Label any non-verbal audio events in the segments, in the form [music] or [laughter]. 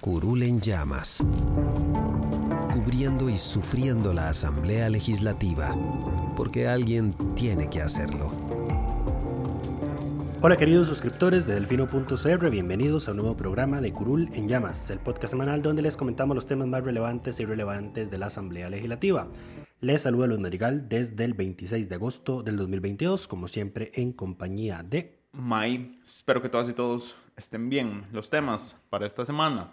Curul en llamas, cubriendo y sufriendo la Asamblea Legislativa, porque alguien tiene que hacerlo. Hola queridos suscriptores de Delfino.cr, bienvenidos a un nuevo programa de Curul en Llamas, el podcast semanal donde les comentamos los temas más relevantes e irrelevantes de la Asamblea Legislativa. Les saluda Luis Madrigal desde el 26 de agosto del 2022, como siempre en compañía de... May, espero que todas y todos estén bien. Los temas para esta semana.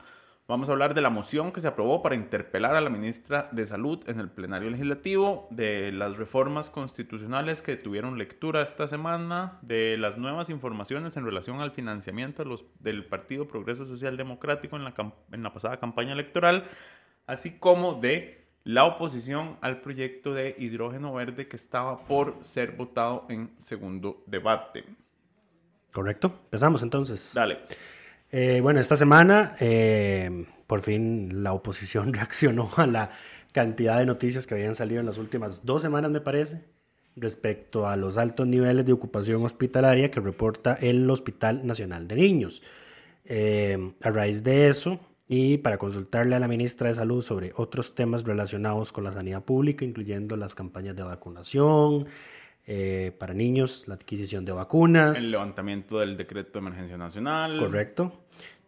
Vamos a hablar de la moción que se aprobó para interpelar a la ministra de Salud en el plenario legislativo, de las reformas constitucionales que tuvieron lectura esta semana, de las nuevas informaciones en relación al financiamiento del Partido Progreso Social Democrático en la, en la pasada campaña electoral, así como de la oposición al proyecto de hidrógeno verde que estaba por ser votado en segundo debate. Correcto. Empezamos entonces. Dale. Eh, bueno, esta semana eh, por fin la oposición [laughs] reaccionó a la cantidad de noticias que habían salido en las últimas dos semanas, me parece, respecto a los altos niveles de ocupación hospitalaria que reporta el Hospital Nacional de Niños. Eh, a raíz de eso, y para consultarle a la ministra de Salud sobre otros temas relacionados con la sanidad pública, incluyendo las campañas de vacunación, eh, para niños, la adquisición de vacunas. El levantamiento del decreto de emergencia nacional. Correcto.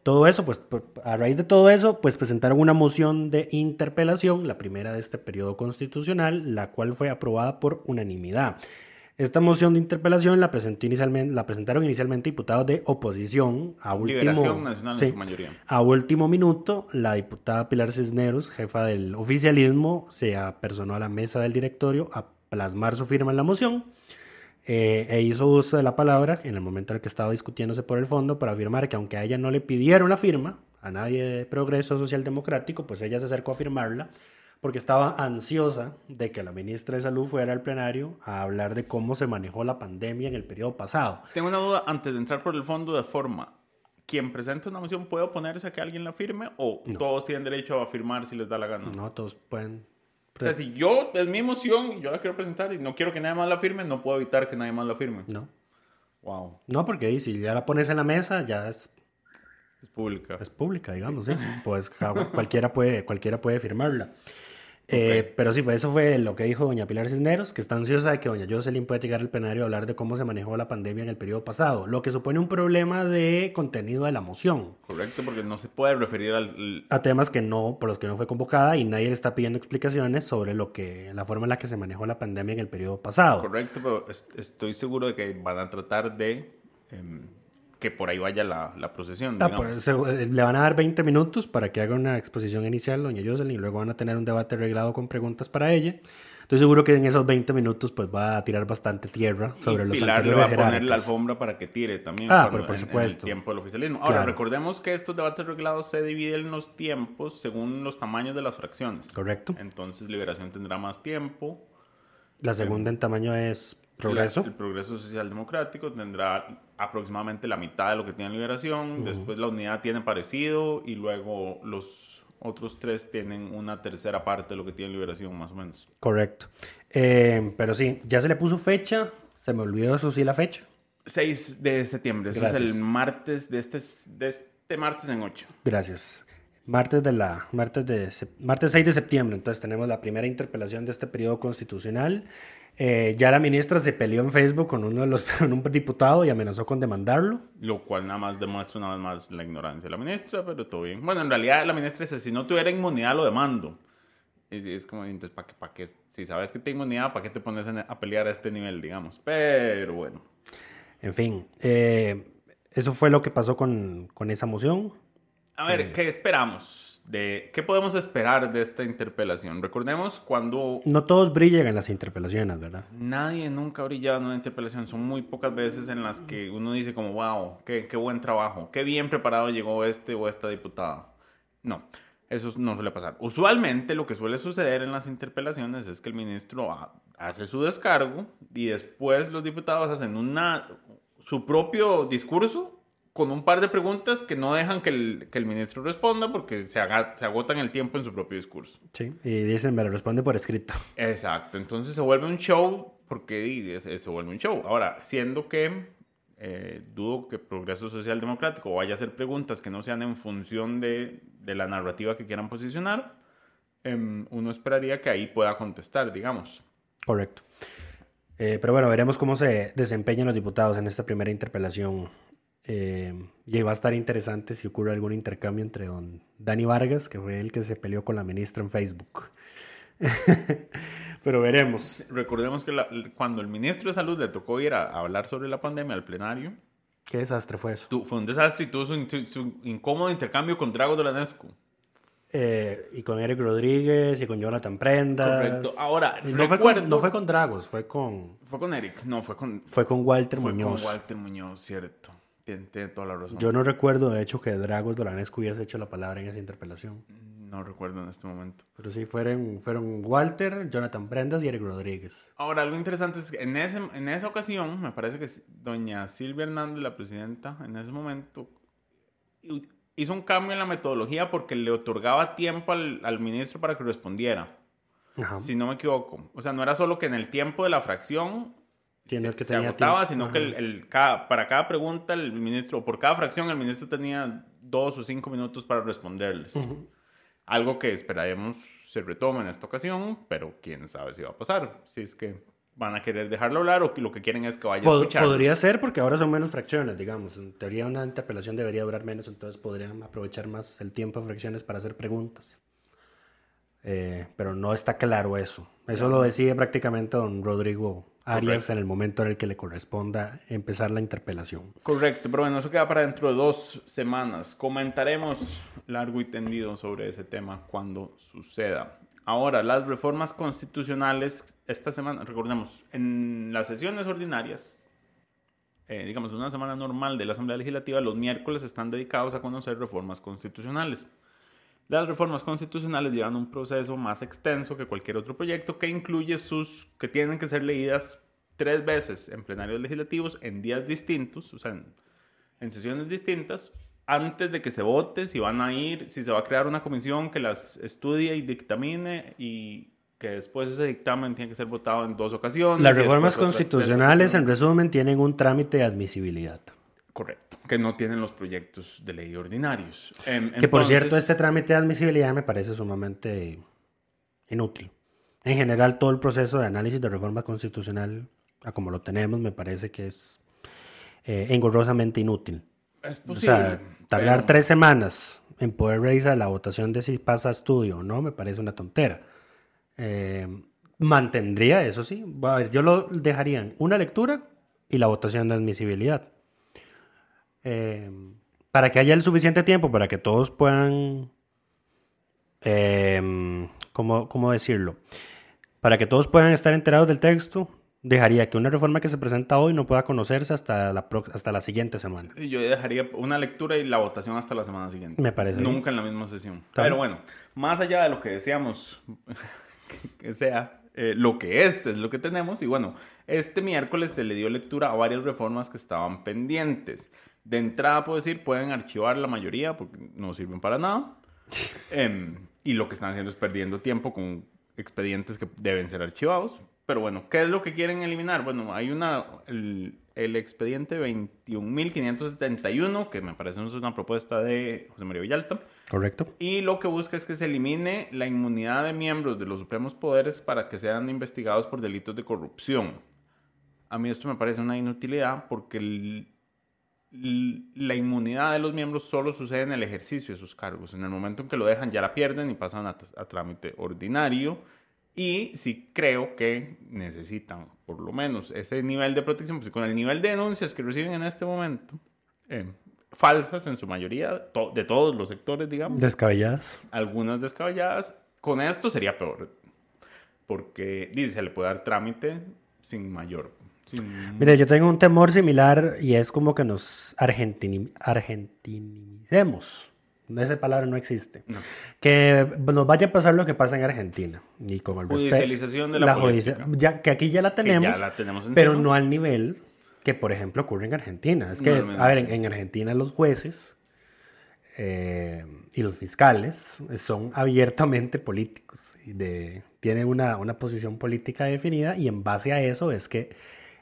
Todo eso, pues a raíz de todo eso, pues presentaron una moción de interpelación, la primera de este periodo constitucional, la cual fue aprobada por unanimidad. Esta moción de interpelación la, presentó inicialmente, la presentaron inicialmente diputados de oposición a último, mayoría. a último minuto. La diputada Pilar Cisneros, jefa del oficialismo, se apersonó a la mesa del directorio a plasmar su firma en la moción eh, e hizo uso de la palabra en el momento en el que estaba discutiéndose por el fondo para afirmar que aunque a ella no le pidieron la firma, a nadie de Progreso Social Democrático, pues ella se acercó a firmarla porque estaba ansiosa de que la ministra de Salud fuera al plenario a hablar de cómo se manejó la pandemia en el periodo pasado. Tengo una duda antes de entrar por el fondo de forma. ¿Quien presenta una moción puede oponerse a que alguien la firme o todos tienen derecho a firmar si les da la gana? No, todos pueden o sea, si yo, es mi emoción, yo la quiero presentar y no quiero que nadie más la firme, no puedo evitar que nadie más la firme. No. Wow. No, porque si ya la pones en la mesa, ya es... Es pública. Es pública, digamos, sí. pues cualquiera puede, cualquiera puede firmarla. Eh, pero sí, pues eso fue lo que dijo doña Pilar Cisneros, que está ansiosa de que doña Jocelyn pueda llegar al plenario a hablar de cómo se manejó la pandemia en el periodo pasado, lo que supone un problema de contenido de la moción. Correcto, porque no se puede referir al... a temas que no, por los que no fue convocada y nadie le está pidiendo explicaciones sobre lo que, la forma en la que se manejó la pandemia en el periodo pasado. Correcto, pero estoy seguro de que van a tratar de... Em, que por ahí vaya la, la procesión. Ah, pues, eh, le van a dar 20 minutos para que haga una exposición inicial, doña Jocelyn, y luego van a tener un debate arreglado con preguntas para ella. Estoy seguro que en esos 20 minutos pues va a tirar bastante tierra sobre los Pilar le va a poner la alfombra para que tire también. Ah, pero por supuesto. En, el tiempo del oficialismo. Ahora, recordemos que estos debates arreglados se dividen en los tiempos según los tamaños de las fracciones. Correcto. Entonces, Liberación tendrá más tiempo. La segunda en tamaño es Progreso. el Progreso Social Democrático tendrá aproximadamente la mitad de lo que tiene Liberación. Después la unidad tiene parecido y luego los otros tres tienen una tercera parte de lo que tiene Liberación, más o menos. Correcto. Eh, pero sí, ya se le puso fecha. Se me olvidó eso sí la fecha. 6 de septiembre. Eso es el martes de este, de este martes en 8. Gracias. Martes, de la, martes, de, martes 6 de septiembre, entonces tenemos la primera interpelación de este periodo constitucional. Eh, ya la ministra se peleó en Facebook con uno de los [laughs] con un diputado y amenazó con demandarlo. Lo cual nada más demuestra una vez más la ignorancia de la ministra, pero todo bien. Bueno, en realidad la ministra dice, si no tuviera inmunidad lo demando. Y es como, entonces, ¿para qué, para qué? Si sabes que tengo inmunidad, ¿para qué te pones a, pelear a este nivel, digamos? Pero bueno. En fin, eh, eso fue lo que pasó con, con esa moción. A ver, ¿qué esperamos? De, ¿Qué podemos esperar de esta interpelación? Recordemos cuando... No todos brillan en las interpelaciones, ¿verdad? Nadie nunca ha brillado en una interpelación. Son muy pocas veces en las que uno dice como, wow, qué, qué buen trabajo, qué bien preparado llegó este o esta diputada. No, eso no suele pasar. Usualmente lo que suele suceder en las interpelaciones es que el ministro hace su descargo y después los diputados hacen una, su propio discurso con un par de preguntas que no dejan que el, que el ministro responda porque se, haga, se agotan el tiempo en su propio discurso. Sí, y dicen, me lo responde por escrito. [laughs] Exacto, entonces se vuelve un show porque se vuelve un show. Ahora, siendo que eh, dudo que Progreso Social Democrático vaya a hacer preguntas que no sean en función de, de la narrativa que quieran posicionar, eh, uno esperaría que ahí pueda contestar, digamos. Correcto. Eh, pero bueno, veremos cómo se desempeñan los diputados en esta primera interpelación eh, y va a estar interesante si ocurre algún intercambio entre don Dani Vargas, que fue el que se peleó con la ministra en Facebook. [laughs] Pero veremos. Recordemos que cuando el ministro de Salud le tocó ir a, hablar sobre la pandemia al plenario. ¿Qué desastre fue eso? fue un desastre y tuvo su, incómodo intercambio con Drago Dolanescu. Eh, y con Eric Rodríguez y con Jonathan Prendas. Correcto. Ahora, no, fue con, no fue con Dragos, fue con. Fue con Eric, no, fue con. Fue con Walter fue Muñoz. Con Walter Muñoz, cierto. Tiene, toda la razón. Yo no recuerdo, de hecho, que Dragos Dolanescu hubiese hecho la palabra en esa interpelación. No recuerdo en este momento. Pero sí, fueron, fueron Walter, Jonathan Prendas y Eric Rodríguez. Ahora, algo interesante es que en, ese, en esa ocasión, me parece que doña Silvia Hernández, la presidenta, en ese momento, hizo un cambio en la metodología porque le otorgaba tiempo al, al ministro para que respondiera. Si no me equivoco. O sea, no era solo que en el tiempo de la fracción se, que se agotaba, sino que el, para cada pregunta el ministro, por cada fracción el ministro tenía dos o cinco minutos para responderles. Algo que esperaremos se retome en esta ocasión, pero quién sabe si va a pasar. Si es que van a querer dejarlo hablar o que lo que quieren es que vaya a escuchar. Podría ser porque ahora son menos fracciones, digamos. En teoría una interpelación debería durar menos, entonces podrían aprovechar más el tiempo de fracciones para hacer preguntas. Eh, pero no está claro eso. Eso lo decide prácticamente don Rodrigo Arias en el momento en el que le corresponda empezar la interpelación. Correcto, pero bueno, eso queda para dentro de dos semanas. Comentaremos largo y tendido sobre ese tema cuando suceda. Ahora, las reformas constitucionales, esta semana, recordemos, en las sesiones ordinarias, eh, digamos, una semana normal de la Asamblea Legislativa, los miércoles están dedicados a conocer reformas constitucionales. Las reformas constitucionales llevan un proceso más extenso que cualquier otro proyecto que incluye sus que tienen que ser leídas tres veces en plenarios legislativos en días distintos, o sea, en, sesiones distintas, antes de que se vote, si van a ir, si se va a crear una comisión que las estudie y dictamine y que después ese dictamen tiene que ser votado en dos ocasiones. Las reformas constitucionales, en resumen, tienen un trámite de admisibilidad. Correcto, que no tienen los proyectos de ley ordinarios. Em, que por cierto, este trámite de admisibilidad me parece sumamente inútil. En general, todo el proceso de análisis de reforma constitucional, a como lo tenemos, me parece que es eh, engorrosamente inútil. Es posible. O sea, tardar tres semanas en poder revisar la votación de si pasa a estudio o no, me parece una tontera. Eh, mantendría, eso sí. A ver, yo lo dejaría en una lectura y la votación de admisibilidad. Eh, para que haya el suficiente tiempo para que todos puedan, eh, ¿cómo, decirlo? Para que todos puedan estar enterados del texto, dejaría que una reforma que se presenta hoy no pueda conocerse hasta la, hasta la siguiente semana. Yo dejaría una lectura y la votación hasta la semana siguiente. Me parece. Nunca en la misma sesión. Pero bueno, más allá de lo que decíamos [laughs] que sea eh, lo que es, es lo que tenemos. Y bueno, este miércoles se le dio lectura a varias reformas que estaban pendientes. De entrada puedo decir, pueden archivar la mayoría porque no sirven para nada. [laughs] Em, y lo que están haciendo es perdiendo tiempo con expedientes que deben ser archivados. Pero bueno, ¿qué es lo que quieren eliminar? Bueno, hay una, el, el expediente 21.571, que me parece una propuesta de José María Villalta. Correcto. Y lo que busca es que se elimine la inmunidad de miembros de los supremos poderes para que sean investigados por delitos de corrupción. A mí esto me parece una inutilidad porque el, la inmunidad de los miembros solo sucede en el ejercicio de sus cargos. En el momento en que lo dejan ya la pierden y pasan a, a trámite ordinario. Y sí creo que necesitan por lo menos ese nivel de protección, pues con el nivel de denuncias que reciben en este momento, eh, falsas en su mayoría, to- de todos los sectores, digamos, Descabelladas. algunas descabelladas, con esto sería peor. Porque dice, se le puede dar trámite sin mayor. Mire, yo tengo un temor similar y es como que nos argentini- argentinicemos. Esa palabra no existe. No. Que nos vaya a pasar lo que pasa en Argentina. Y con el Judicialización de la judicia- política. ya, que aquí ya la tenemos, ya la tenemos pero no al nivel que, por ejemplo, ocurre en Argentina. Es que, No, a ver, en, en Argentina los jueces eh, y los fiscales son abiertamente políticos. De, tienen una, una posición política definida y en base a eso es que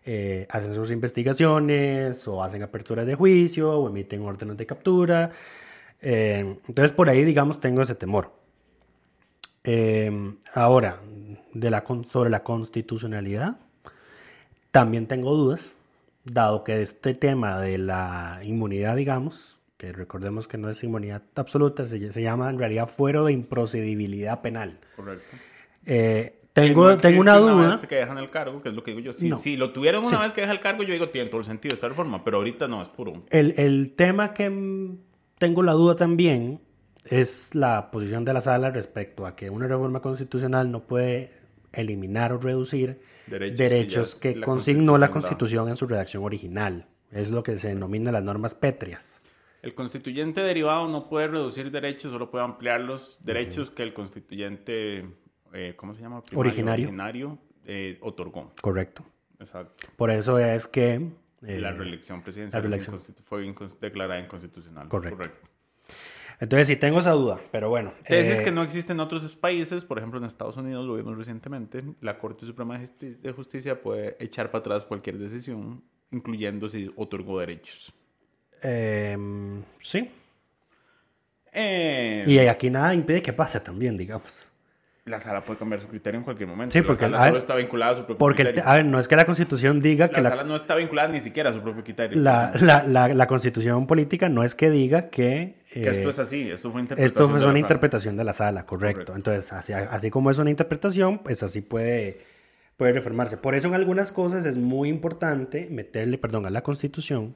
eh, hacen sus investigaciones o hacen aperturas de juicio o emiten órdenes de captura. Eh, entonces por ahí, digamos, tengo ese temor. Eh, ahora, de la, sobre la constitucionalidad, también tengo dudas, dado que este tema de la inmunidad, digamos, que recordemos que no es inmunidad absoluta, se, se llama en realidad fuero de improcedibilidad penal. Correcto. Eh, tengo, no tengo una Una duda. vez que dejan el cargo, que es lo que digo yo. Si, No. si lo tuvieron una Sí. vez que deja el cargo, yo digo, tiene todo el sentido esta reforma, pero ahorita no, es puro. El, el tema que tengo la duda también es la posición de la sala respecto a que una reforma constitucional no puede eliminar o reducir Derechos derechos, que ya que, la consignó la. Constitución en su redacción original. Es lo que se denomina las normas pétreas. El constituyente derivado no puede reducir derechos, solo puede ampliar los derechos que el constituyente, eh, ¿cómo se llama? Primario, Originario. originario, eh, otorgó. Correcto. Exacto. Por eso es que... eh, la reelección presidencial la reelección. es inconstitu- fue incons- declarada inconstitucional. Correcto. Entonces sí tengo esa duda, pero bueno. Tesis eh, que no existen en otros países, por ejemplo en Estados Unidos, lo vimos recientemente, la Corte Suprema de Justi- de Justicia puede echar para atrás cualquier decisión, incluyendo si otorgó derechos. em, sí. Eh, Y aquí nada impide que pase también, digamos. La sala puede cambiar su criterio en cualquier momento. Sí, porque, la sala a ver, solo está vinculada a su propio Porque, el te- criterio. a ver, no es que la constitución diga que la, la, sala no está vinculada ni siquiera a su propio criterio. la, la, la, la constitución política no es que diga que... que eh, esto es así, esto fue interpretación. Esto la una sala. interpretación de la sala, correcto. Correcto. Entonces, así, así como es una interpretación, pues así puede, puede reformarse. Por eso en algunas cosas es muy importante meterle, perdón, a la constitución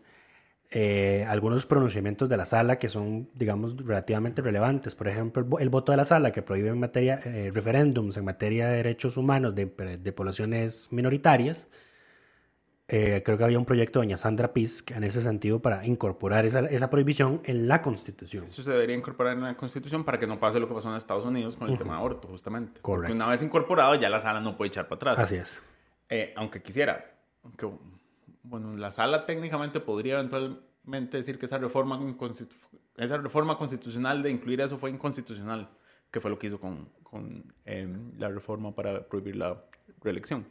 eh, algunos pronunciamientos de la sala que son, digamos, relativamente relevantes. Por ejemplo, el, vo- el voto de la sala que prohíbe en materia, eh, referéndums en materia de derechos humanos de, de poblaciones minoritarias. Eh, creo que había un proyecto de doña Sandra Pisk en ese sentido para incorporar esa, esa prohibición en la constitución. Eso se debería incorporar en la Constitución para que no pase lo que pasó en Estados Unidos con el tema de aborto, justamente. Porque Correcto. una vez incorporado, ya la sala no puede echar para atrás. Así es. Eh, aunque quisiera. Aunque, bueno, la sala técnicamente podría eventualmente decir que esa reforma, esa reforma constitucional de incluir eso fue inconstitucional, que fue lo que hizo con, con eh, la reforma para prohibir la reelección.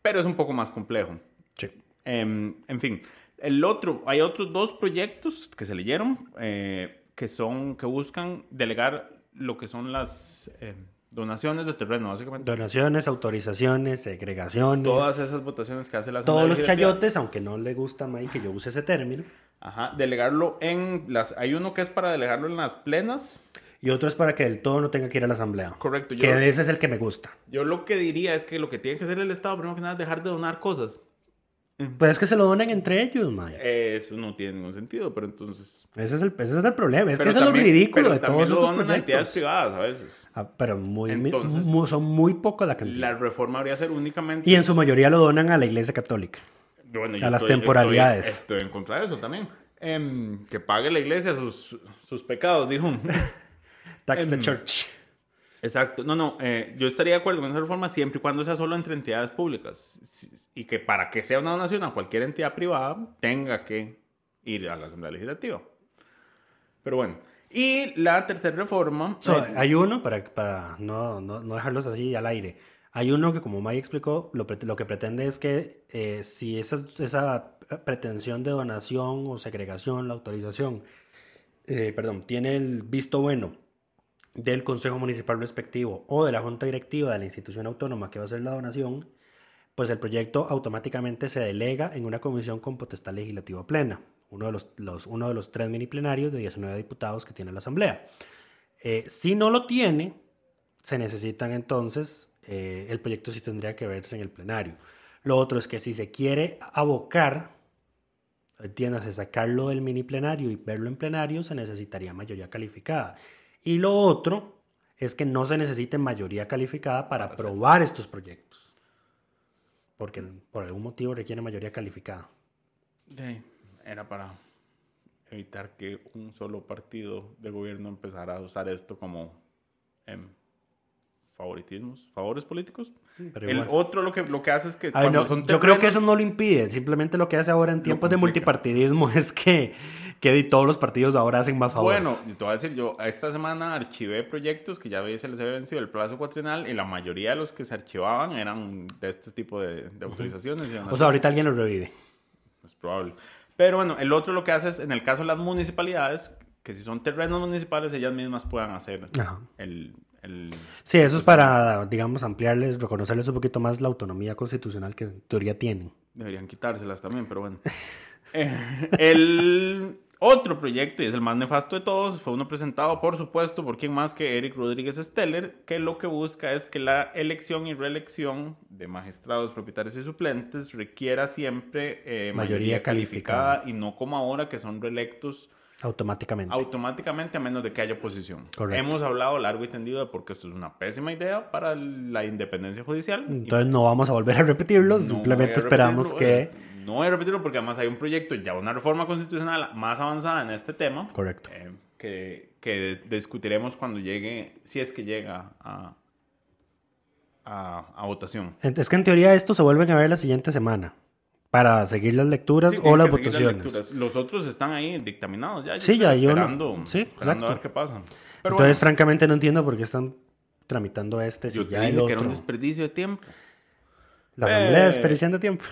Pero es un poco más complejo. Sí. Em, en fin, el otro, hay otros dos proyectos que se leyeron eh, que son, que buscan delegar lo que son las eh, donaciones de terreno, básicamente. Donaciones, autorizaciones, segregaciones. Todas esas votaciones que hace la Todos los chayotes, aunque no le gusta a May que yo use ese término. Ajá, delegarlo en las... Hay uno que es para delegarlo en las plenas. Y otro es para que del todo no tenga que ir a la asamblea. Correcto. Yo, Que ese es el que me gusta. yo lo que diría es que lo que tiene que hacer el Estado, primero que nada, es dejar de donar cosas. Pues es que se lo donen entre ellos, May. Eso no tiene ningún sentido, pero entonces... Ese es el, ese es el problema. Es pero que eso es lo ridículo de todos lo estos donan a entidades proyectos. privadas a veces. Ah, pero muy, Entonces, mu- son muy poco la cantidad. La reforma habría ser únicamente... Y en su mayoría lo donan a la iglesia católica. Bueno, a las temporalidades. Estoy, estoy en contra de eso también. Em, que pague la iglesia sus, sus pecados, dijo. [laughs] Tax the Em, church. Exacto. No, no. eh, yo estaría de acuerdo con esa reforma siempre y cuando sea solo entre entidades públicas. Y que para que sea una donación a cualquier entidad privada tenga que ir a la Asamblea Legislativa. Pero bueno. Y la tercera reforma. So, eh, hay uno, para, para no, no, no dejarlos así al aire, hay uno que como May explicó, lo, que pretende es que eh, si esa, esa pretensión de donación o segregación, la autorización, eh, perdón, tiene el visto bueno del Consejo Municipal respectivo o de la Junta Directiva de la institución autónoma que va a hacer la donación, pues el proyecto automáticamente se delega en una comisión con potestad legislativa plena, uno de los, uno de los tres mini plenarios de 19 diputados que tiene la Asamblea. Eh, si no lo tiene, se necesitan entonces, eh, el proyecto sí tendría que verse en el plenario. Lo otro es que si se quiere abocar, entiéndase, sacarlo del mini plenario y verlo en plenario, se necesitaría mayoría calificada. Y lo otro es que no se necesite mayoría calificada para aprobar estos proyectos. Porque por algún motivo requiere mayoría calificada. De- Era para evitar que un solo partido de gobierno empezara a usar esto como em, favoritismos, favores políticos. pero el igual. otro lo que, lo que hace es que A ver, cuando no, son yo creo que eso no lo impide. Simplemente lo que hace ahora en tiempos de multipartidismo [laughs] es que, que todos los partidos ahora hacen más favores. Bueno, y te voy a decir, yo esta semana archivé proyectos que ya se les había vencido el plazo cuatrienal y la mayoría de los que se archivaban eran de este tipo de, de autorizaciones. o sea, ahorita alguien lo revive. Es probable. Pero bueno, el otro lo que hace es, en el caso de las municipalidades, que si son terrenos municipales, ellas mismas puedan hacer Ajá. el... el Sí, eso es para, digamos, ampliarles, reconocerles un poquito más la autonomía constitucional que en teoría tienen. Deberían quitárselas también, pero bueno. [laughs] Eh, el otro proyecto, y es el más nefasto de todos, fue uno presentado, por supuesto, por quien más que Eric Rodríguez Steller, que lo que busca es que la elección y reelección de magistrados, propietarios y suplentes requiera siempre eh, Mayoría mayoría, calificada. calificada y no como ahora que son reelectos Automáticamente. automáticamente a menos de que haya oposición. Correcto. Hemos hablado largo y tendido de por qué esto es una pésima idea para la independencia judicial. y Entonces no vamos a volver a repetirlo, no simplemente a esperamos que... eh, No voy a repetirlo porque además hay un proyecto, ya una reforma constitucional más avanzada en este tema. Correcto. eh, que, que discutiremos cuando llegue, si es que llega a, a, a votación. Es que en teoría esto se vuelven a ver la siguiente semana para seguir las lecturas Sí, o las votaciones. lecturas. Los otros están ahí dictaminados ya. Sí, ya, yo no- sí, esperando a ver qué pasa. Pero Entonces, bueno, francamente, no entiendo por qué están tramitando este si yo te ya dije el que otro. era un desperdicio de tiempo. La asamblea Eh. desperdiciando tiempo.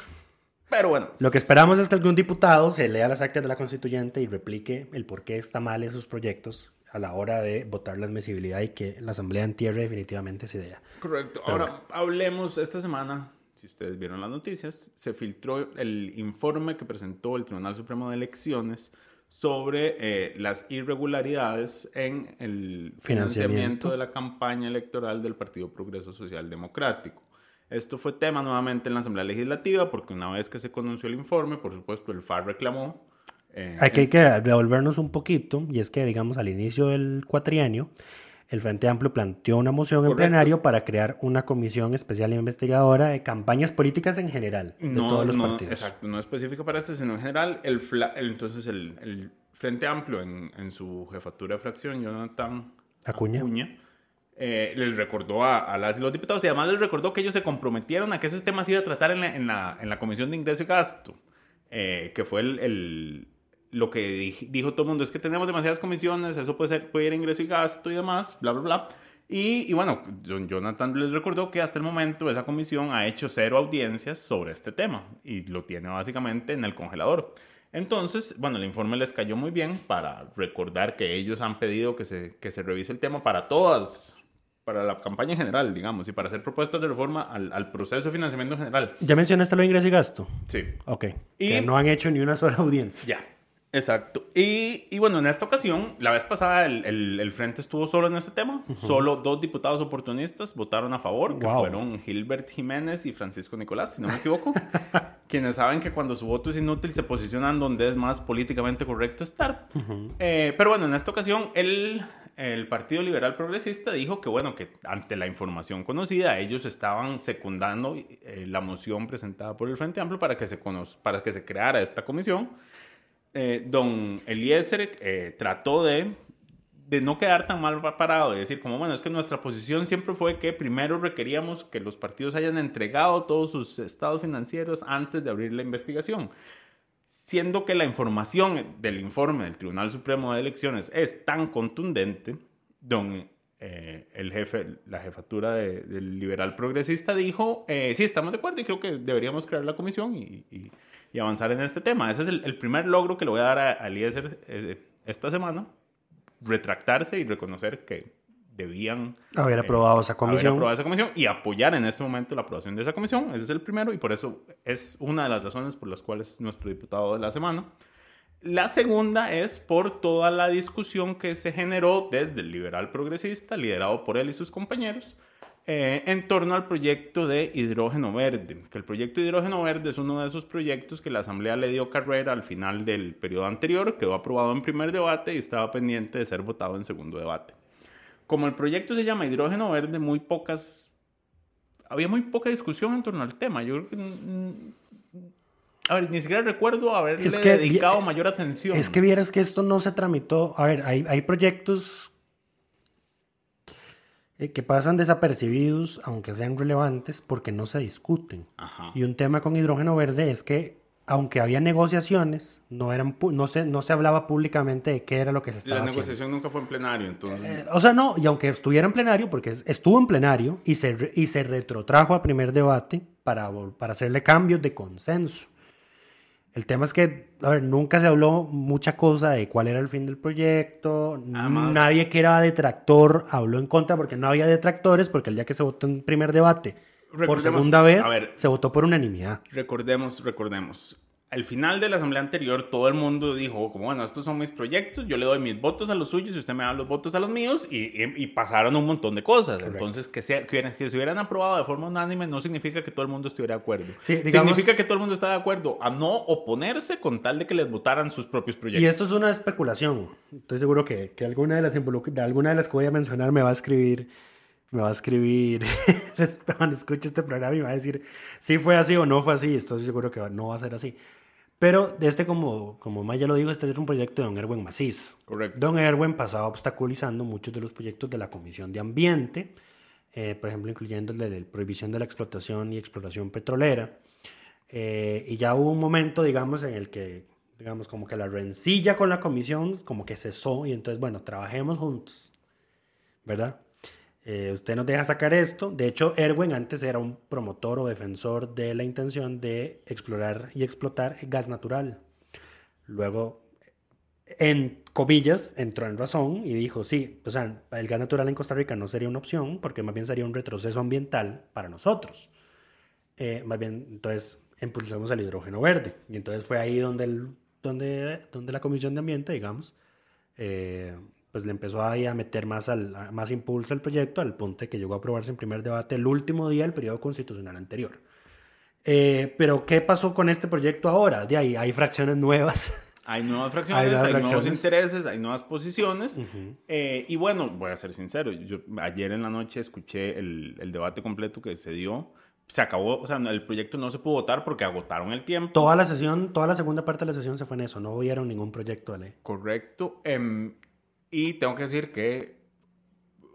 Pero bueno, Lo que esperamos es que algún diputado se lea las actas de la constituyente y replique el por qué está mal esos proyectos a la hora de votar la admisibilidad y que la asamblea entierre definitivamente esa idea. Correcto. Pero Ahora, hablemos esta semana, si ustedes vieron las noticias, se filtró el informe que presentó el Tribunal Supremo de Elecciones sobre eh, las irregularidades en el Financiamiento. financiamiento de la campaña electoral del Partido Progreso Social Democrático. Esto fue tema nuevamente en la Asamblea Legislativa porque una vez que se conoció el informe, por supuesto, el FAR reclamó. eh, Aquí hay que devolvernos un poquito, y es que, digamos, al inicio del cuatrienio, el Frente Amplio planteó una moción en plenario para crear una comisión especial investigadora de campañas políticas en general, de todos los no, partidos. Exacto, no específico para este, sino en general. El, entonces, el, el Frente Amplio, en, en su jefatura de fracción, Jonathan Acuña. eh, les recordó a, a las y los diputados y además les recordó que ellos se comprometieron a que esos temas iba a tratar en la, en la, en la Comisión de Ingreso y Gasto, eh, que fue el, el- lo que dij- dijo todo el mundo, es que tenemos demasiadas comisiones, eso puede, ser, puede ir a ingreso y gasto y demás, bla, bla, bla. Y, y bueno, Jonathan les recordó que hasta el momento esa comisión ha hecho cero audiencias sobre este tema y lo tiene básicamente en el congelador. Entonces, bueno, el informe les cayó muy bien para recordar que ellos han pedido que se, que se revise el tema para todas, para la campaña en general, digamos, y para hacer propuestas de reforma al, al proceso de financiamiento general. ¿Ya mencionaste lo de ingreso y gasto? Sí. Ok. Y- Que no han hecho ni una sola audiencia. Ya. Exacto. Y, y bueno, en esta ocasión, la vez pasada el, el- el Frente estuvo solo en este tema. Solo dos diputados oportunistas votaron a favor, que Wow. fueron Gilbert Jiménez y Francisco Nicolás, si no me equivoco. [laughs] quienes saben que cuando su voto es inútil se posicionan donde es más políticamente correcto estar. Eh, pero bueno, en esta ocasión el, el Partido Liberal Progresista dijo que bueno, que ante la información conocida ellos estaban secundando eh, la moción presentada por el Frente Amplio para que se, para que se creara esta comisión. Eh, don Eliezer eh, trató de, de no quedar tan mal parado, de decir como, bueno, es que nuestra posición siempre fue que primero requeríamos que los partidos hayan entregado todos sus estados financieros antes de abrir la investigación. Siendo que la información del informe del Tribunal Supremo de Elecciones es tan contundente, don eh, el jefe, la jefatura de- del liberal progresista dijo, sí, estamos de acuerdo y creo que deberíamos crear la comisión y- y avanzar en este tema. Ese es el, el primer logro que le voy a dar a, a Eliezer eh, esta semana, retractarse y reconocer que debían haber eh, aprobado esa comisión. haber aprobado esa comisión y apoyar en este momento la aprobación de esa comisión. Ese es el primero y por eso es una de las razones por las cuales nuestro diputado de la semana. La segunda es por toda la discusión que se generó desde el liberal progresista, liderado por él y sus compañeros, eh, en torno al proyecto de hidrógeno verde. Que el proyecto de hidrógeno verde es uno de esos proyectos que la Asamblea le dio carrera al final del periodo anterior, quedó aprobado en primer debate y estaba pendiente de ser votado en segundo debate. Como el proyecto se llama hidrógeno verde, muy pocas. Había muy poca discusión en torno al tema. Yo creo que. A ver, ni siquiera recuerdo haberle Es que- dedicado mayor atención. Es que vieras que esto no se tramitó. A ver, hay, hay proyectos eh, que pasan desapercibidos, aunque sean relevantes, porque no se discuten. Ajá. Y un tema con hidrógeno verde es que, aunque había negociaciones, no, eran, no, se, no se hablaba públicamente de qué era lo que se estaba La haciendo. negociación nunca fue en plenario, entonces. Eh, o sea, no, y aunque estuviera en plenario, porque es- estuvo en plenario y se, re- y se retrotrajo a primer debate para, para hacerle cambios de consenso. El tema es que, a ver, nunca se habló mucha cosa de cuál era el fin del proyecto. Además- Nadie que era detractor habló en contra porque no había detractores, porque el día que se votó en primer debate por segunda vez, ver. se votó por unanimidad. Recordemos, recordemos. Al final de la asamblea anterior, todo el mundo dijo, como bueno, estos son mis proyectos, yo le doy mis votos a los suyos y usted me da los votos a los míos, y, y- y pasaron un montón de cosas. Entonces, que, sea, que, que se hubieran aprobado de forma unánime no significa que todo el mundo estuviera de acuerdo. Sí, digamos- significa que todo el mundo está de acuerdo a no oponerse con tal de que les votaran sus propios proyectos. Y esto es una especulación. Estoy seguro que, que alguna, de las de alguna de las que voy a mencionar me va a escribir, me va a escribir, [laughs] cuando escuche este programa y va a decir si fue así o no fue así. Estoy seguro que no va a ser así. Pero de este, como, como Maya lo dijo, este es un proyecto de Don Erwin Macís. Correcto. Don Erwin pasaba obstaculizando muchos de los proyectos de la Comisión de Ambiente, eh, por ejemplo, incluyendo el de la prohibición de la explotación y exploración petrolera. Eh, y ya hubo un momento, digamos, en el que, digamos, como que la rencilla con la comisión, como que cesó, y entonces, bueno, trabajemos juntos, ¿verdad? Eh, usted nos deja sacar esto. De hecho, Erwin antes era un promotor o defensor de la intención de explorar y explotar gas natural. Luego, en comillas, entró en razón y dijo, sí, o sea, el gas natural en Costa Rica no sería una opción porque más bien sería un retroceso ambiental para nosotros. Eh, más bien, entonces, impulsamos el hidrógeno verde. Y entonces fue ahí donde, el, donde, donde la Comisión de Ambiente, digamos, eh, pues le empezó ahí a meter más, al, a- más impulso al proyecto, al punto de que llegó a aprobarse en primer debate el último día del periodo constitucional anterior. Eh, pero, ¿qué pasó con este proyecto ahora? De ahí hay fracciones nuevas. [laughs] Hay nuevas fracciones, Hay nuevos intereses, hay nuevas posiciones. Eh, y bueno, voy a ser sincero, yo ayer en la noche escuché el, el debate completo que se dio. Se acabó, o sea, el proyecto no se pudo votar porque agotaron el tiempo. Toda la sesión, toda la segunda parte de la sesión se fue en eso. No vieron ningún proyecto de ley. Correcto. Em, y tengo que decir que,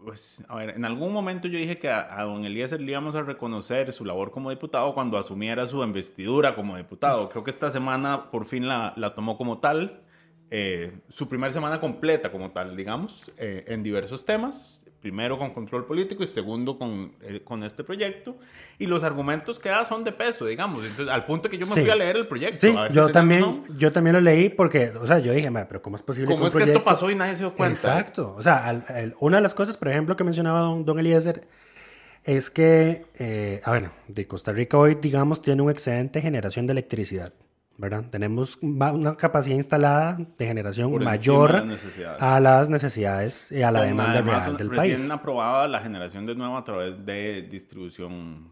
pues, a ver, en algún momento yo dije que a, don Eliezer le íbamos a reconocer su labor como diputado cuando asumiera su investidura como diputado. Creo que esta semana por fin la, la tomó como tal. eh, su primera semana completa como tal, digamos, eh, en diversos temas. Primero con control político y segundo con, eh, con este proyecto. Y los argumentos que da son de peso, digamos. Entonces, al punto que yo me Sí. fui a leer el proyecto. Sí, a ver si yo también, razón. yo también lo leí porque, o sea, yo dije, "Ma, pero ¿cómo es posible ¿Cómo un es que esto pasó y nadie se dio cuenta? Exacto. O sea, al- al- una de las cosas, por ejemplo, que mencionaba don, don Eliezer, es que, eh, a ver, de Costa Rica hoy, digamos, tiene un excedente de generación de electricidad, ¿verdad? Tenemos una capacidad instalada de generación Por mayor a las necesidades y a la demanda real del recién país. aprobada la generación de nuevo a través de distribución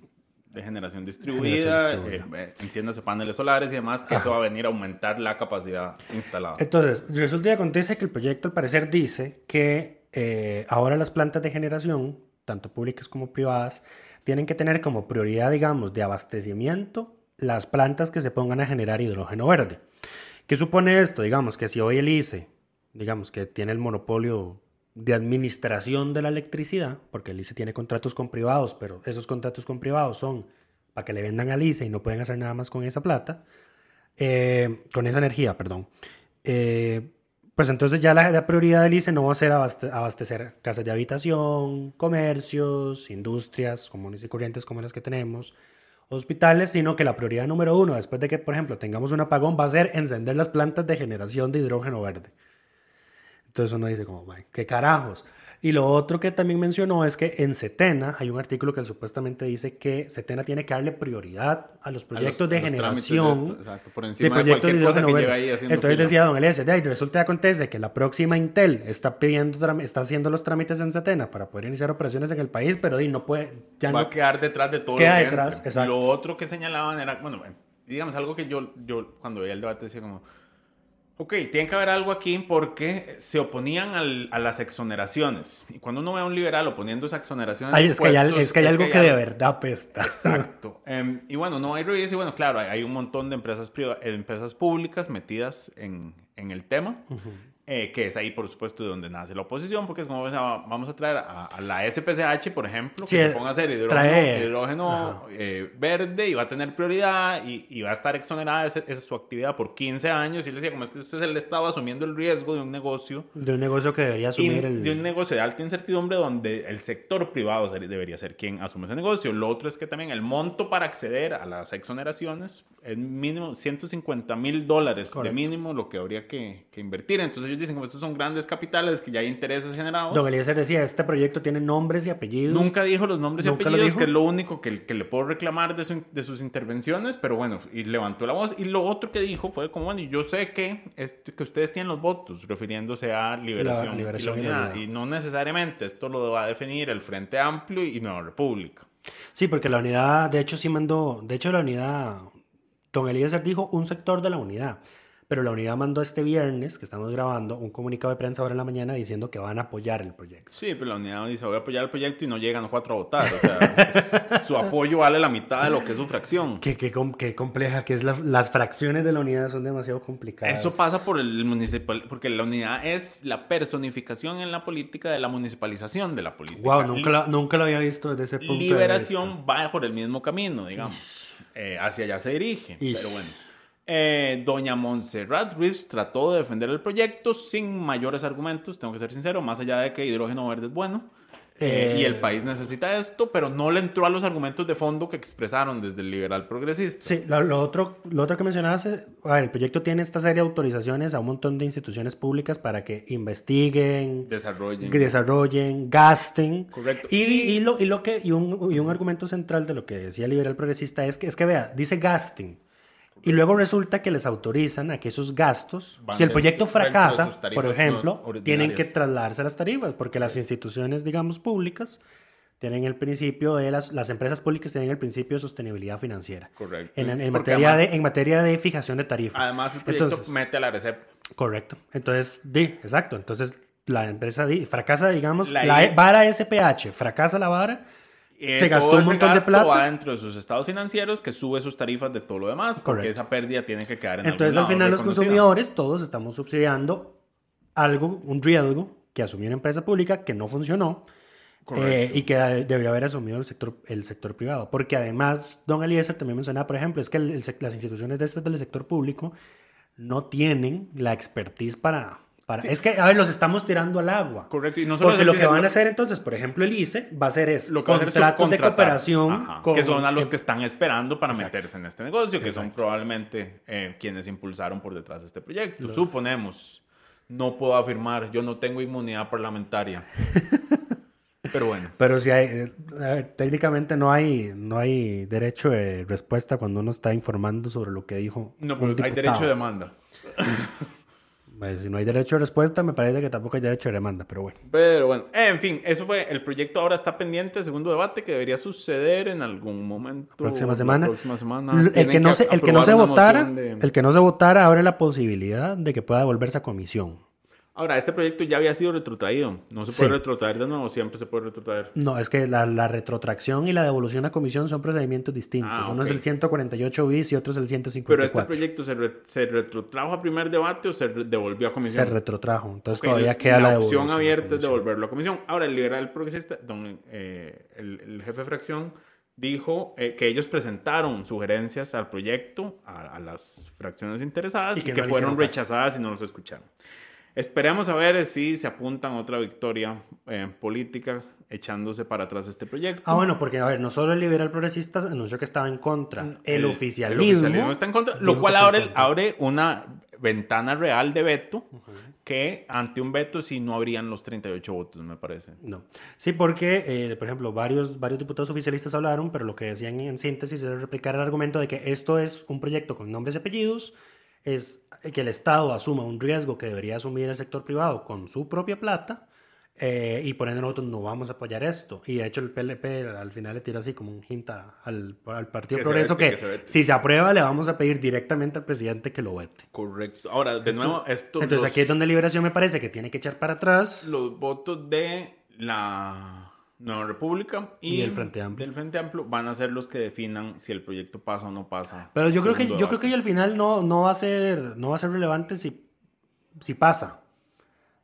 de generación distribuida, Generación distribuida. eh, entiéndase paneles solares y demás, que eso va a venir a aumentar la capacidad instalada. Entonces, resulta y acontece que el proyecto al parecer dice que eh, ahora las plantas de generación, tanto públicas como privadas, tienen que tener como prioridad, digamos, de abastecimiento las plantas que se pongan a generar hidrógeno verde. ¿Qué supone esto? Digamos que si hoy el ICE, digamos que tiene el monopolio de administración de la electricidad, porque el ICE tiene contratos con privados, pero esos contratos con privados son para que le vendan al ICE y no pueden hacer nada más con esa plata, eh, con esa energía, perdón. Eh, pues entonces ya la, prioridad del ICE no va a ser abaste- abastecer casas de habitación, comercios, industrias comunes y corrientes como las que tenemos, hospitales, sino que la prioridad número uno, después de que, por ejemplo, tengamos un apagón, va a ser encender las plantas de generación de hidrógeno verde. Entonces uno dice como, "Mae, ¿qué carajos? Y lo otro que también mencionó es que en Setena hay un artículo que supuestamente dice que Setena tiene que darle prioridad a los proyectos de generación. De exacto, por encima de, cualquier cosa que ahí haciendo Entonces decía don Eliezer, y resulta y acontece que la próxima Intel está pidiendo, está haciendo los trámites en Setena para poder iniciar operaciones en el país, pero y no puede, ya Va a quedar detrás de todo. Queda detrás, exacto. Lo otro que señalaban era, bueno, digamos, algo que yo, yo cuando veía el debate decía como Ok, tiene que haber algo aquí porque se oponían al, a las exoneraciones. Y cuando uno ve a un liberal oponiéndose a exoneraciones... Ay, es, que hay, es que hay algo que, de verdad pesta. Exacto. um, [laughs] y bueno, no hay revés. Y bueno, claro, hay, hay un montón de empresas, empresas públicas metidas en, en el tema. Uh -huh. Eh, que es ahí, por supuesto, de donde nace la oposición, porque es como vamos a traer a, a la SPCH, por ejemplo, que se ponga a hacer hidrógeno, hidrógeno eh, verde y va a tener prioridad y, y va a estar exonerada esa su actividad por 15 años. Y él decía, como es que usted es el Estado asumiendo el riesgo de un negocio. De un negocio que debería asumir y, el... De un negocio de alta incertidumbre donde el sector privado debería ser quien asume ese negocio. Lo otro es que también el monto para acceder a las exoneraciones es mínimo 150 mil dólares de mínimo lo que habría que, que invertir. Entonces ellos dicen, como estos son grandes capitales, que ya hay intereses generados. Don Eliezer decía, este proyecto tiene nombres y apellidos. Nunca dijo los nombres y apellidos, que es lo único que, que le puedo reclamar de, su, de, sus intervenciones, pero bueno, y levantó la voz. Y lo otro que dijo fue como, bueno, yo sé que, es, que ustedes tienen los votos, refiriéndose a liberación, la, liberación y, la unidad, y, y no necesariamente esto lo va a definir el Frente Amplio y Nueva República. Sí, porque la unidad, de hecho, sí mandó, de hecho, la unidad, Don Eliezer dijo un sector de la unidad. Pero la unidad mandó este viernes, que estamos grabando, un comunicado de prensa ahora en la mañana diciendo que van a apoyar el proyecto. Sí, pero la unidad dice, voy a apoyar el proyecto y no llegan los cuatro a votar. O sea, pues, su apoyo vale la mitad de lo que es su fracción. Qué, qué, qué compleja, que es la, las fracciones de la unidad son demasiado complicadas. Eso pasa por el municipal, porque la unidad es la personificación en la política de la municipalización de la política. Wow, nunca, la, nunca lo había visto desde ese punto Liberación de vista. va por el mismo camino, digamos. Eh, hacia allá se dirige. Ish. Pero bueno. Eh, doña Montserrat Ruiz trató de defender el proyecto sin mayores argumentos, tengo que ser sincero, más allá de que hidrógeno verde es bueno. Eh, y el país necesita esto, pero no le entró a los argumentos de fondo que expresaron desde el liberal progresista. Sí, lo, lo otro, lo otro que a ver, el proyecto tiene esta serie de autorizaciones a un montón de instituciones públicas para que investiguen, desarrollen, desarrollen gasten. Correcto. Y, y, lo, y, lo que, y, un, y un argumento central de lo que decía el liberal progresista es que, es que vea, dice gasten. Y luego resulta que les autorizan a que esos gastos, Van si el proyecto fracasa, por ejemplo, no tienen que trasladarse a las tarifas, porque las instituciones, digamos, públicas tienen el principio de las, las empresas públicas tienen el principio de sostenibilidad financiera. Correcto. En, en, materia, además, de, en materia de fijación de tarifas. Además, el proyecto Entonces, mete a la RCEP. Correcto. Entonces, di, exacto. Entonces, la empresa di, fracasa, digamos, la, la vara SPH, fracasa la vara eh, se gastó un montón de plata. va dentro de sus estados financieros que sube sus tarifas de todo lo demás, porque Correcto. esa pérdida tiene que quedar en Entonces, al final, los consumidores, todos estamos subsidiando algo, un riesgo que asumió una empresa pública que no funcionó eh, y que debió haber asumido el sector, el sector privado. Porque además, don Eliezer también mencionaba, por ejemplo, es que el, el, las instituciones de este, del sector público no tienen la expertise para para, sí. Es que, a ver, los estamos tirando al agua. Correcto. Y no solo Porque lo que van a hacer entonces, por ejemplo, el ICE va a hacer es lo que contratos de cooperación. Ajá, con, que son a los que están esperando para Exacto. meterse en este negocio, que Exacto. son probablemente eh, quienes impulsaron por detrás de este proyecto. Los... Suponemos. No puedo afirmar, yo no tengo inmunidad parlamentaria. [laughs] Pero bueno. Pero si hay, eh, ver, técnicamente no hay, no hay derecho de respuesta cuando uno está informando sobre lo que dijo. No, pero hay derecho de demanda. [laughs] Pues, si no hay derecho de respuesta, me parece que tampoco hay derecho de demanda, pero bueno. Pero bueno, en fin, eso fue. El proyecto ahora está pendiente, segundo debate, que debería suceder en algún momento. Próxima semana. Próxima semana. El que, no que se, el que no se votara, de... el que no se votara abre la posibilidad de que pueda volverse a comisión. Ahora, este proyecto ya había sido retrotraído. No se puede sí. retrotraer de nuevo, siempre se puede retrotraer. No, es que la, la, retrotracción y la devolución a comisión son procedimientos distintos. Ah, Uno okay. es el 148 bis y otro es el 154. Pero este proyecto se, re, se retrotrajo a primer debate o se devolvió a comisión? Se retrotrajo. Entonces okay, todavía queda la, la opción abierta es devolverlo a comisión. Ahora, el liberal progresista, don, eh, el, el, jefe de fracción, dijo eh, que ellos presentaron sugerencias al proyecto, a, a las fracciones interesadas, y que, y que no fueron rechazadas y no los escucharon. Esperemos a ver si se apuntan otra victoria eh, política echándose para atrás este proyecto. Ah, bueno, porque a ver, no solo el liberal progresista anunció que estaba en contra, el, el oficialismo, el oficialismo está en contra, lo cual abre, abre una ventana real de veto que ante un veto sí no habrían los 38 votos, me parece. No. Sí, porque, eh, por ejemplo, varios, varios diputados oficialistas hablaron, pero lo que decían en síntesis era replicar el argumento de que esto es un proyecto con nombres y apellidos, es que el Estado asuma un riesgo que debería asumir el sector privado con su propia plata eh, y por ende nosotros no vamos a apoyar esto. Y de hecho el PLP al final le tira así como un hint al, al Partido Que Progreso vete, que, que se vete. si se aprueba le vamos a pedir directamente al presidente que lo vete. Correcto. Ahora, de nuevo, esto, Entonces los, aquí es donde Liberación me parece que tiene que echar para atrás. los votos de la Nueva República y, Y el Frente Amplio. del Frente Amplio van a ser los que definan si el proyecto pasa o no pasa. Pero yo creo que yo creo que al final no, no va a ser no va a ser relevante si, si pasa.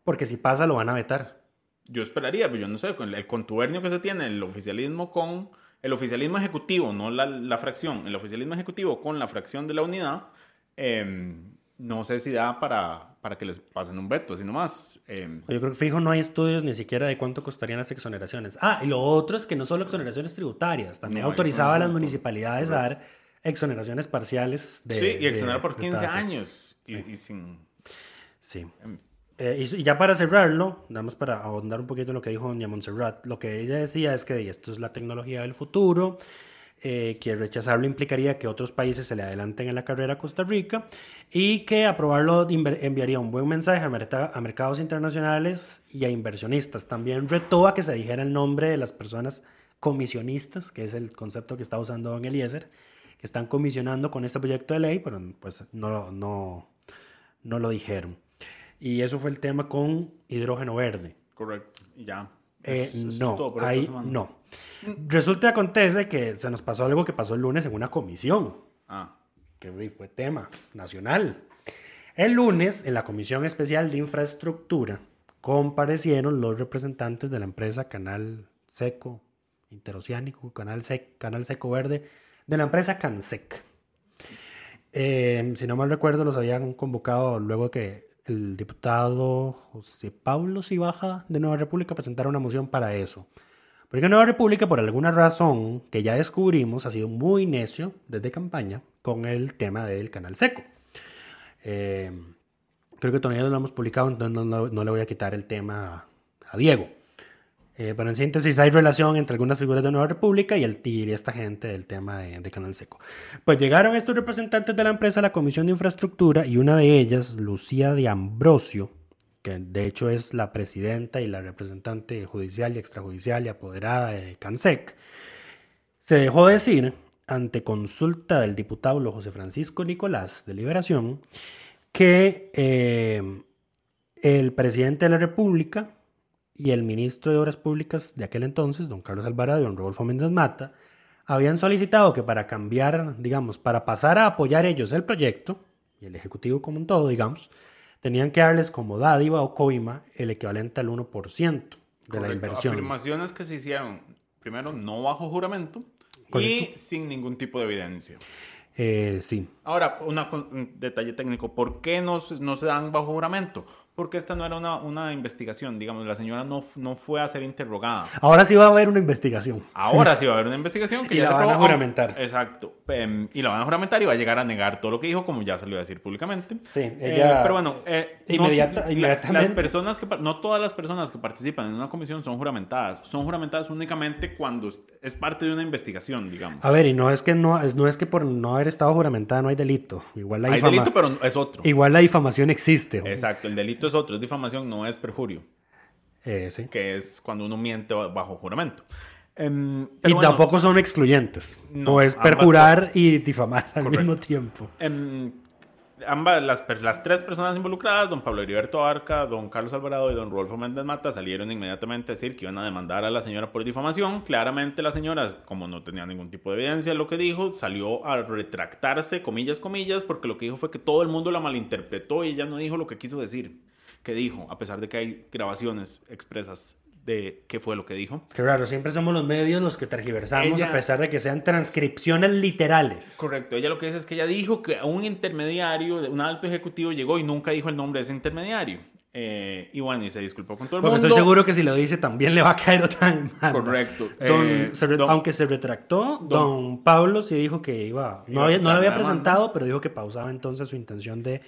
Porque si pasa lo van a vetar. Yo esperaría, pero yo no sé, con el contubernio que se tiene el oficialismo con el oficialismo ejecutivo, no la, la fracción, el oficialismo ejecutivo con la fracción de la unidad, eh, no sé si da para, para que les pasen un veto, así nomás. Eh, Yo creo que fijo no hay estudios ni siquiera de cuánto costarían las exoneraciones. Ah, y lo otro es que no solo exoneraciones tributarias, también No, autorizaba a las municipalidades a dar exoneraciones parciales de sí, y exonerar de- por de 15 tasas. años y, y sin... Sí. em, Eh, y, y ya para cerrarlo, nada más para ahondar un poquito en lo que dijo doña Montserrat, lo que ella decía es que esto es la tecnología del futuro, eh, que rechazarlo implicaría que otros países se le adelanten en la carrera a Costa Rica y que aprobarlo enviaría un buen mensaje a, a mercados internacionales y a inversionistas. También retó a que se dijera el nombre de las personas comisionistas, que es el concepto que está usando don Eliezer, que están comisionando con este proyecto de ley, pero pues no, no, no lo dijeron. Y eso fue el tema con hidrógeno verde. correcto, ya. Eh, es no, ahí no. Resulta y acontece que se nos pasó algo que pasó el lunes en una comisión, Ah, que fue tema nacional. El lunes, en la Comisión Especial de Infraestructura, comparecieron los representantes de la empresa Canal Seco Interoceánico, Canal, Sec- Canal Seco Verde, de la empresa Cansec. Eh, si no mal recuerdo, los habían convocado luego que el diputado José Pablo Cibaja de Nueva República presentara una moción para eso. Porque Nueva República, por alguna razón que ya descubrimos, ha sido muy necio desde campaña con el tema del canal seco. Eh, creo que todavía no lo hemos publicado, entonces no, no- no le voy a quitar el tema a, a Diego. Eh, pero en síntesis hay relación entre algunas figuras de Nueva República y, el, y esta gente del tema de, de Canal Seco. Pues llegaron estos representantes de la empresa a la Comisión de Infraestructura y una de ellas, Lucía de Ambrosio, que de hecho es la presidenta y la representante judicial y extrajudicial y apoderada de CANSEC, se dejó decir, ante consulta del diputado José Francisco Nicolás de Liberación, que eh, el presidente de la República y el ministro de Obras Públicas de aquel entonces, don Carlos Alvarado y don Rodolfo Méndez Mata, habían solicitado que para cambiar, digamos, para pasar a apoyar ellos el proyecto, y el Ejecutivo como un todo, digamos, tenían que darles como dádiva o coima el equivalente al 1% de la inversión. Afirmaciones que se hicieron, primero, no bajo juramento y sin ningún tipo de evidencia. Eh, sí. Ahora, una un detalle técnico. ¿Por qué no, no se dan bajo juramento? Porque esta no era una, una investigación, digamos, la señora no, no fue a ser interrogada. Ahora sí va a haber una investigación. Ahora sí va a haber una [laughs] investigación que Y ya la se van a juramentar. Exacto. Em, y la van a juramentar y va a llegar a negar todo lo que dijo, como ya salió a decir públicamente. Sí, Eh, pero bueno, eh, no Inmediata- si- las- inmediatamente. las personas que, no todas las personas que participan en una comisión son juramentadas. Son juramentadas únicamente cuando es- parte de una investigación, digamos. A ver, y no es que no es, no es que por no haber estado juramentada no hay delito. Igual la, Hay delito, pero es otro. Igual la difamación existe. Exacto, el delito es otro, es difamación, no es perjurio, Eh, sí. que es cuando uno miente bajo juramento. Em, Y bueno, tampoco son excluyentes. No, Puedes ambas perjurar y difamar al Correcto. mismo tiempo. em, ambas, las tres personas involucradas, don Pablo Heriberto Arca, don Carlos Alvarado y don Rodolfo Méndez Mata, salieron inmediatamente a decir que iban a demandar a la señora por difamación. Claramente la señora, como no tenía ningún tipo de evidencia de lo que dijo, salió a retractarse, comillas, comillas, porque lo que dijo fue que todo el mundo la malinterpretó y ella no dijo lo que quiso decir. Que dijo, a pesar de que hay grabaciones expresas de qué fue lo que dijo. Qué raro, siempre somos los medios los que tergiversamos Ella- a pesar de que sean transcripciones literales. Correcto, ella lo que dice es que ella dijo que un intermediario, un alto ejecutivo llegó y nunca dijo el nombre de ese intermediario. Eh, y bueno, y se disculpó con todo el Porque mundo. estoy seguro que si lo dice también le va a caer otra demanda. Correcto. Don- Eh, se re- don- aunque se retractó, don, Pablo sí dijo que iba. No, había- no lo había demanda. presentado, pero dijo que pausaba entonces su intención de,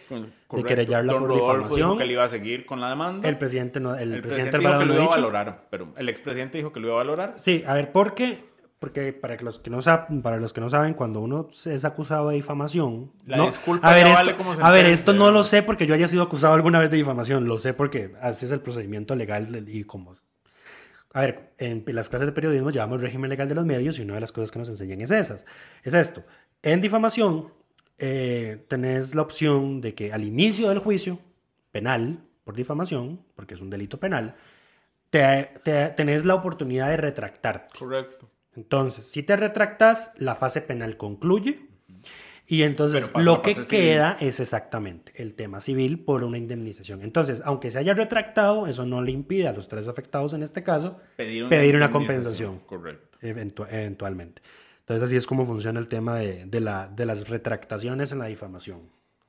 de querellarla por Rodolfo dijo difamación. que le iba a seguir con la demanda. El presidente, no, el, El presidente presidente dijo que lo iba a valorar, pero el expresidente dijo que lo iba a valorar. Sí, a ver, ¿por qué? Porque para los que no saben, para los que no saben, cuando uno es acusado de difamación, La no, disculpa a ver, esto, vale como a ver, esto no lo sé porque yo haya sido acusado alguna vez de difamación, lo sé porque así es el procedimiento legal y como a ver, en las clases de periodismo llevamos el régimen legal de los medios y una de las cosas que nos enseñan es esas. Es esto. En difamación, eh, tenés la opción de que al inicio del juicio penal por difamación, porque es un delito penal, te, te- tenés la oportunidad de retractarte. Correcto. Entonces, si te retractas, la fase penal concluye. Y entonces lo que civil. queda es exactamente el tema civil por una indemnización. Entonces, aunque se haya retractado, eso no le impide a los tres afectados en este caso Pedir una, pedir una indemnización. compensación Correcto. eventu- eventualmente. Entonces, así es como funciona el tema de, de la, de las retractaciones en la difamación.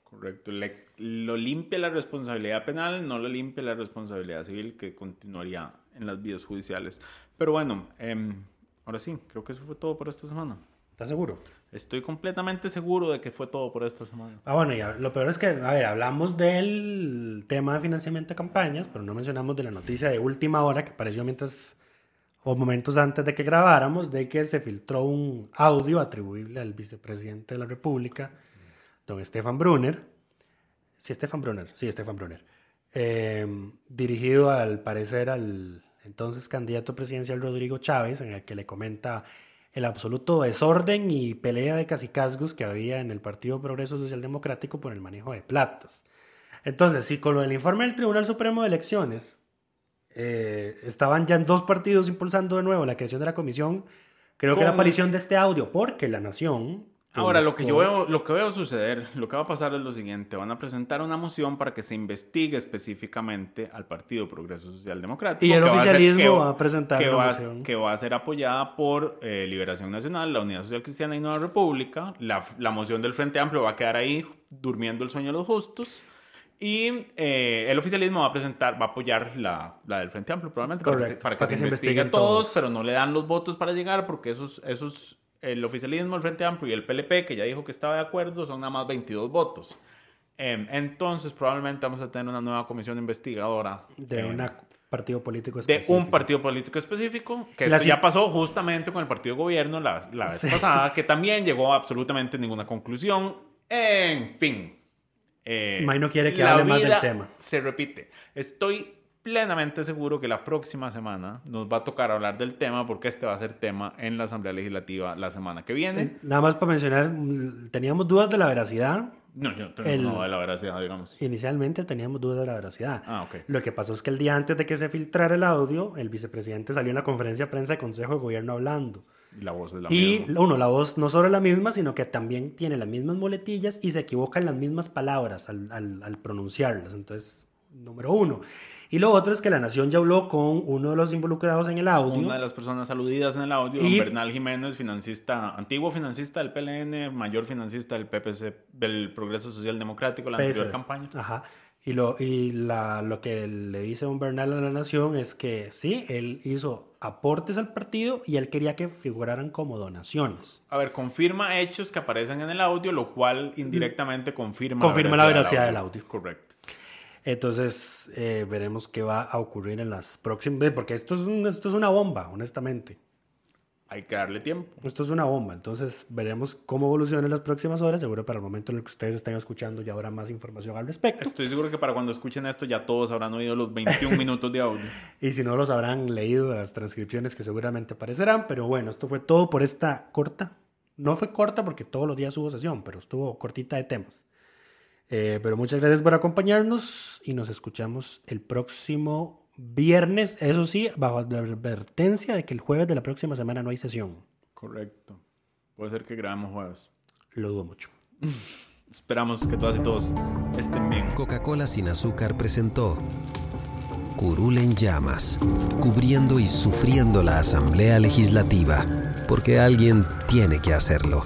Correcto. Le- lo limpia la responsabilidad penal, no lo limpia la responsabilidad civil que continuaría en las vías judiciales. Pero bueno, em, ahora sí, creo que eso fue todo por esta semana. ¿Estás seguro? Estoy completamente seguro de que fue todo por esta semana. Ah, bueno, y lo peor es que, a ver, hablamos del tema de financiamiento de campañas, pero no mencionamos de la noticia de última hora que apareció mientras, o momentos antes de que grabáramos, de que se filtró un audio atribuible al vicepresidente de la República, don Stefan Brunner. Sí, Stefan Brunner, sí, Stefan Brunner. Eh, dirigido al parecer al entonces candidato presidencial Rodrigo Chávez, en el que le comenta el absoluto desorden y pelea de cacicazgos que había en el Partido Progreso Social Democrático por el manejo de platas. Entonces, si con lo del informe del Tribunal Supremo de Elecciones eh, estaban ya dos partidos impulsando de nuevo la creación de la comisión, creo que la aparición de este audio, porque la Nación... Ahora, lo que yo veo, lo que veo suceder, lo que va a pasar es lo siguiente: van a presentar una moción para que se investigue específicamente al Partido Progreso Social Democrático. Y el que va a oficialismo que- va a presentar que una va, moción. que va a ser apoyada por eh, Liberación Nacional, la Unidad Social Cristiana y Nueva República. La, la moción del Frente Amplio va a quedar ahí durmiendo el sueño de los justos. Y eh, el oficialismo va a presentar, va a apoyar la, la del Frente Amplio probablemente para que se, para que se investigue investiguen todos, todos. pero no le dan los votos para llegar porque esos, esos, el oficialismo, el Frente Amplio y el PLP, que ya dijo que estaba de acuerdo, son nada más 22 votos. Em, entonces probablemente vamos a tener una nueva comisión investigadora de em, un partido político de específico. un partido político específico, que La esto ya pasó justamente con el partido de gobierno la, la vez Sí. pasada, que también llegó a absolutamente ninguna conclusión. En fin. Eh, May no quiere que hable más del tema. Se repite. Estoy plenamente seguro que la próxima semana nos va a tocar hablar del tema porque este va a ser tema en la Asamblea Legislativa la semana que viene. Nada más para mencionar, mm, teníamos dudas de la veracidad. No, yo no tengo el- no de la veracidad, digamos. Inicialmente teníamos dudas de la veracidad. Ah, ok. Lo que pasó es que el día antes de que se filtrara el audio, el vicepresidente salió en la conferencia de prensa de Consejo de Gobierno hablando. Y la voz es la y misma. uno, la voz no solo la misma, sino que también tiene las mismas muletillas y se equivoca en las mismas palabras al, al- al pronunciarlas. Entonces, número uno. Y lo otro es que la Nación ya habló con uno de los involucrados en el audio. Una de las personas aludidas en el audio, Y- don Bernal Jiménez, financista, antiguo financista del PLN, mayor financista del PPC, del Progreso Social Democrático, la anterior campaña. Ajá. Y, lo, y la, lo que le dice don Bernal a la Nación es que sí, él hizo aportes al partido y él quería que figuraran como donaciones. A ver, confirma hechos que aparecen en el audio, lo cual indirectamente confirma, Confirma la veracidad del audio. Correcto. Entonces, eh, veremos qué va a ocurrir en las próximas... Porque esto es, un- esto es una bomba, honestamente. Hay que darle tiempo. Esto es una bomba. Entonces, veremos cómo evoluciona en las próximas horas. Seguro para el momento en el que ustedes estén escuchando ya habrá más información al respecto. Estoy seguro que para cuando escuchen esto ya todos habrán oído los 21 [laughs] minutos de audio. Y si no, los habrán leído las transcripciones que seguramente aparecerán. Pero bueno, esto fue todo por esta corta. No fue corta porque todos los días hubo sesión, pero estuvo cortita de temas. Eh, pero muchas gracias por acompañarnos y nos escuchamos el próximo viernes. Eso sí, bajo la advertencia de que el jueves de la próxima semana no hay sesión. Correcto. Puede ser que grabemos jueves. Lo dudo mucho. [laughs] Esperamos que todas y todos estén bien. Coca-Cola sin azúcar presentó Curul en llamas, cubriendo y sufriendo la Asamblea Legislativa, porque alguien tiene que hacerlo.